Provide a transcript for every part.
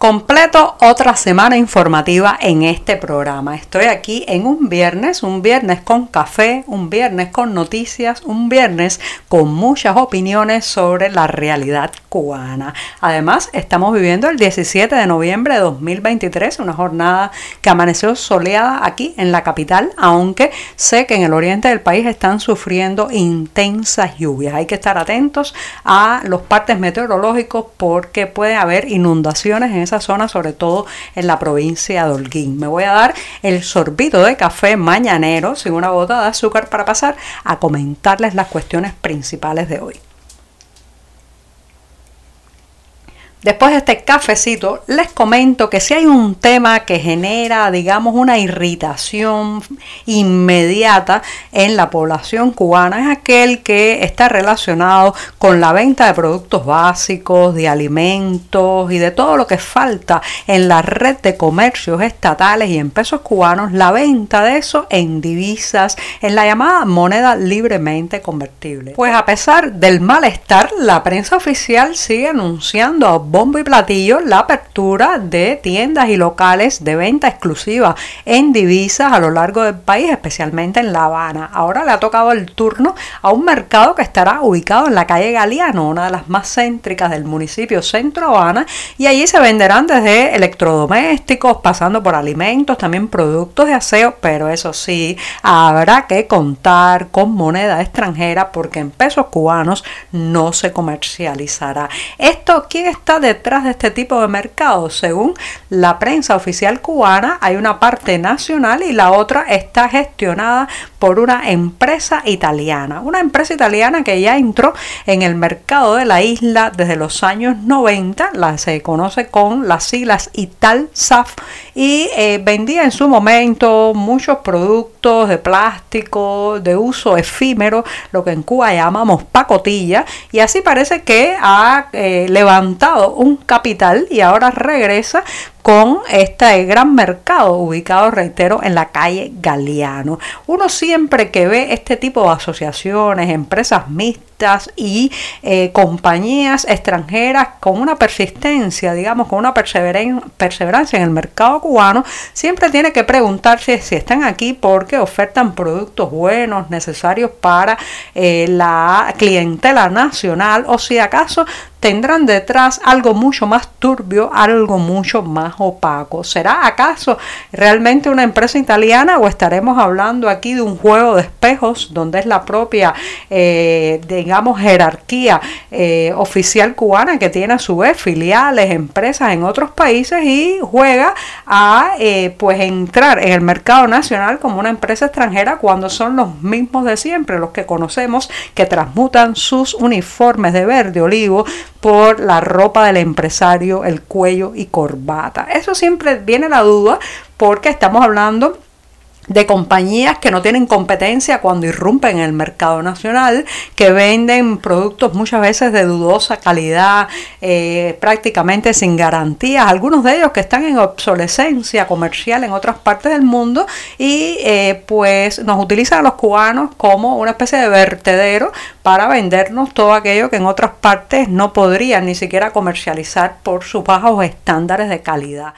Completo otra semana informativa en este programa. Estoy aquí en un viernes, un viernes con café, un viernes con noticias, un viernes con muchas opiniones sobre la realidad cubana. Además, estamos viviendo el 17 de noviembre de 2023, una jornada que amaneció soleada aquí en la capital, aunque sé que en el oriente del país están sufriendo intensas lluvias. Hay que estar atentos a los partes meteorológicos porque puede haber inundaciones en esa zona, sobre todo en la provincia de Holguín. Me voy a dar el sorbito de café mañanero sin una gota de azúcar para pasar a comentarles las cuestiones principales de hoy. Después de este cafecito, les comento que si hay un tema que genera, digamos, una irritación inmediata en la población cubana, es aquel que está relacionado con la venta de productos básicos, de alimentos y de todo lo que falta en la red de comercios estatales y en pesos cubanos, la venta de eso en divisas, en la llamada moneda libremente convertible. Pues a pesar del malestar, la prensa oficial sigue anunciando a bombo y platillo la apertura de tiendas y locales de venta exclusiva en divisas a lo largo del país, especialmente en La Habana. Ahora le ha tocado el turno a un mercado que estará ubicado en la calle Galeano, una de las más céntricas del municipio Centro Habana, y allí se venderán desde electrodomésticos, pasando por alimentos, también productos de aseo, pero eso sí, habrá que contar con moneda extranjera porque en pesos cubanos no se comercializará. Esto, ¿quién está detrás de este tipo de mercados? Según la prensa oficial cubana, hay una parte nacional y la otra está gestionada por una empresa italiana. Una empresa italiana que ya entró en el mercado de la isla desde los años 90, la, se conoce con las siglas Italsaf y eh, vendía en su momento muchos productos de plástico de uso efímero, lo que en Cuba llamamos pacotilla, y así parece que ha eh, levantado un capital y ahora regresa con este gran mercado ubicado, reitero, en la calle Galeano. Uno siempre que ve este tipo de asociaciones, empresas mixtas y eh, compañías extranjeras con una persistencia, digamos, con una perseverancia en el mercado cubano, siempre tiene que preguntarse si están aquí porque ofertan productos buenos, necesarios para eh, la clientela nacional o si acaso tendrán detrás algo mucho más turbio, algo mucho más opaco. ¿Será acaso realmente una empresa italiana o estaremos hablando aquí de un juego de espejos donde es la propia, eh, digamos, jerarquía eh, oficial cubana que tiene a su vez filiales, empresas en otros países y juega a eh, pues entrar en el mercado nacional como una empresa extranjera cuando son los mismos de siempre, los que conocemos que transmutan sus uniformes de verde olivo por la ropa del empresario, el cuello y corbata. Eso siempre viene la duda porque estamos hablando de compañías que no tienen competencia cuando irrumpen en el mercado nacional, que venden productos muchas veces de dudosa calidad, eh, prácticamente sin garantías, algunos de ellos que están en obsolescencia comercial en otras partes del mundo y eh, pues nos utilizan a los cubanos como una especie de vertedero para vendernos todo aquello que en otras partes no podrían ni siquiera comercializar por sus bajos estándares de calidad.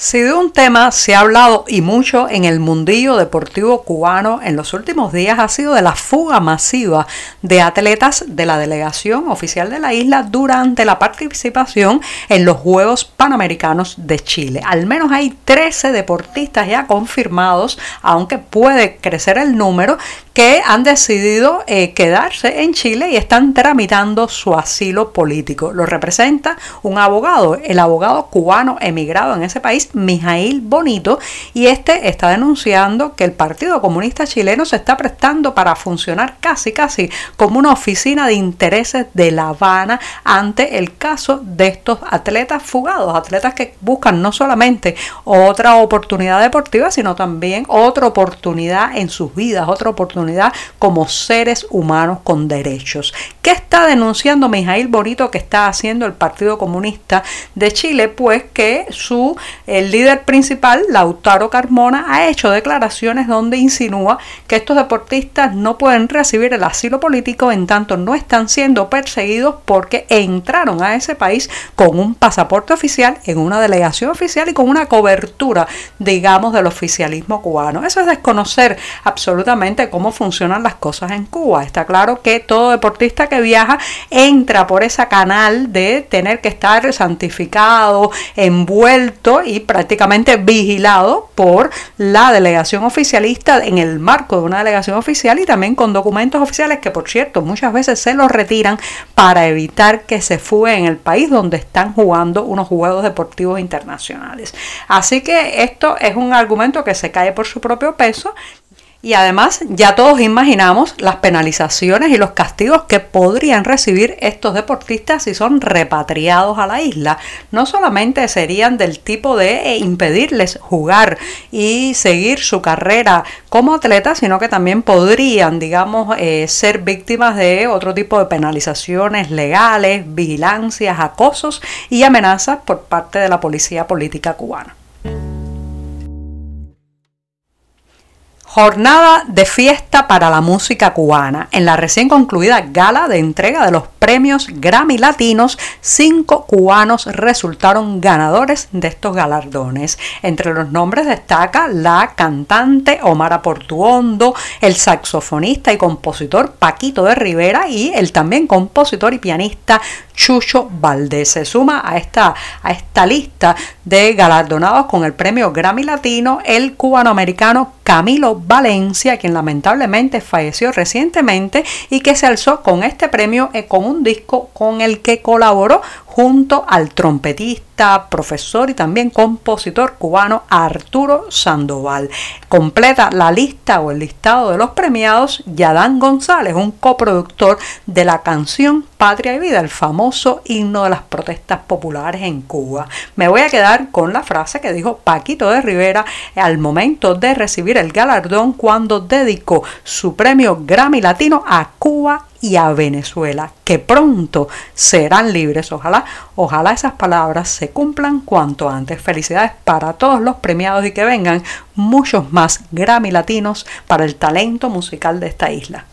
Si de un tema se ha hablado y mucho en el mundillo deportivo cubano en los últimos días ha sido de la fuga masiva de atletas de la delegación oficial de la isla durante la participación en los Juegos Panamericanos de Chile. Al menos hay 13 deportistas ya confirmados, aunque puede crecer el número, que han decidido eh, quedarse en Chile y están tramitando su asilo político. Lo representa un abogado, el abogado cubano emigrado en ese país, Mijail Bonito y este está denunciando que el Partido Comunista Chileno se está prestando para funcionar casi casi como una oficina de intereses de La Habana ante el caso de estos atletas fugados, atletas que buscan no solamente otra oportunidad deportiva, sino también otra oportunidad en sus vidas, otra oportunidad como seres humanos con derechos. ¿Qué está denunciando Mijail Bonito que está haciendo el Partido Comunista de Chile? Pues que su el líder principal, Lautaro Carmona, ha hecho declaraciones donde insinúa que estos deportistas no pueden recibir el asilo político en tanto no están siendo perseguidos porque entraron a ese país con un pasaporte oficial, en una delegación oficial y con una cobertura, digamos, del oficialismo cubano. Eso es desconocer absolutamente cómo funcionan las cosas en Cuba. Está claro que todo deportista que viaja entra por ese canal de tener que estar santificado, envuelto y prácticamente vigilado por la delegación oficialista en el marco de una delegación oficial y también con documentos oficiales que por cierto muchas veces se los retiran para evitar que se fugue en el país donde están jugando unos juegos deportivos internacionales. Así que esto es un argumento que se cae por su propio peso y además ya todos imaginamos las penalizaciones y los castigos que podrían recibir estos deportistas si son repatriados a la isla. No solamente serían del tipo de eh, impedirles jugar y seguir su carrera como atletas, sino que también podrían, digamos, eh, ser víctimas de otro tipo de penalizaciones legales, vigilancias, acosos y amenazas por parte de la policía política cubana. Jornada de fiesta para la música cubana. En la recién concluida gala de entrega de los premios Grammy Latinos, cinco cubanos resultaron ganadores de estos galardones. Entre los nombres destaca la cantante Omar Portuondo, el saxofonista y compositor Paquito de Rivera y el también compositor y pianista Chucho Valdés. Se suma a esta, a esta lista de galardonados con el premio Grammy Latino el cubanoamericano Camilo Valencia, quien lamentablemente falleció recientemente y que se alzó con este premio eh, con un disco con el que colaboró junto al trompetista, profesor y también compositor cubano Arturo Sandoval. Completa la lista o el listado de los premiados Yadán González, un coproductor de la canción Patria y Vida, el famoso himno de las protestas populares en Cuba. Me voy a quedar con la frase que dijo Paquito de Rivera al momento de recibir el galardón cuando dedicó su premio Grammy Latino a Cuba y a Venezuela, que pronto serán libres. Ojalá, ojalá esas palabras se cumplan cuanto antes. Felicidades para todos los premiados y que vengan muchos más Grammy latinos para el talento musical de esta isla.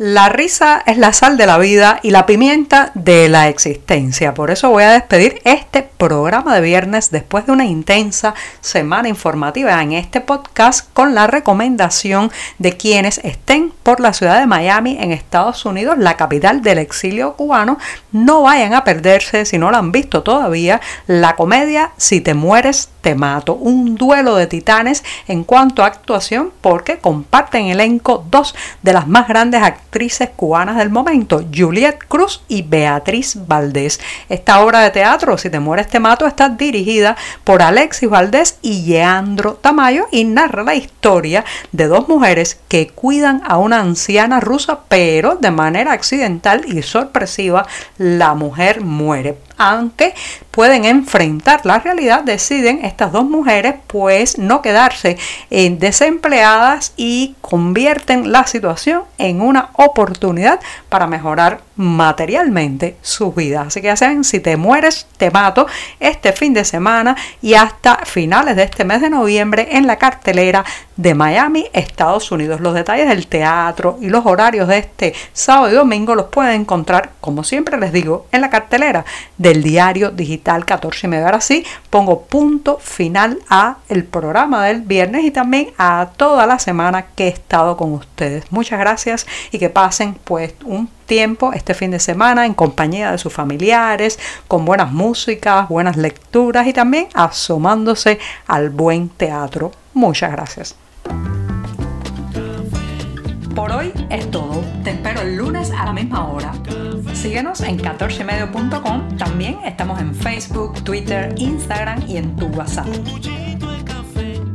La risa es la sal de la vida y la pimienta de la existencia. Por eso voy a despedir este programa de viernes después de una intensa semana informativa en este podcast con la recomendación de quienes estén por la ciudad de Miami en Estados Unidos, la capital del exilio cubano, no vayan a perderse, si no lo han visto todavía, la comedia Si te mueres, te mato. Un duelo de titanes en cuanto a actuación porque comparten elenco dos de las más grandes actrices cubanas del momento, Juliette Cruz y Beatriz Valdés. Esta obra de teatro, Si te mueres, te mato, está dirigida por Alexis Valdés y Leandro Tamayo y narra la historia de dos mujeres que cuidan a una anciana rusa, pero de manera accidental y sorpresiva la mujer muere aunque pueden enfrentar la realidad, deciden estas dos mujeres pues no quedarse eh, desempleadas y convierten la situación en una oportunidad para mejorar materialmente su vida. Así que hacen si te mueres, te mato este fin de semana y hasta finales de este mes de noviembre en la cartelera de Miami, Estados Unidos. Los detalles del teatro y los horarios de este sábado y domingo los pueden encontrar, como siempre les digo, en la cartelera del diario digital 14 y medio. Ahora sí, pongo punto final a el programa del viernes y también a toda la semana que he estado con ustedes. Muchas gracias y que pasen pues un tiempo este fin de semana en compañía de sus familiares, con buenas músicas, buenas lecturas y también asomándose al buen teatro. Muchas gracias. Por hoy es todo. Te espero el lunes a la misma hora. Síguenos en 14medio.com. También estamos en Facebook, Twitter, Instagram y en tu WhatsApp.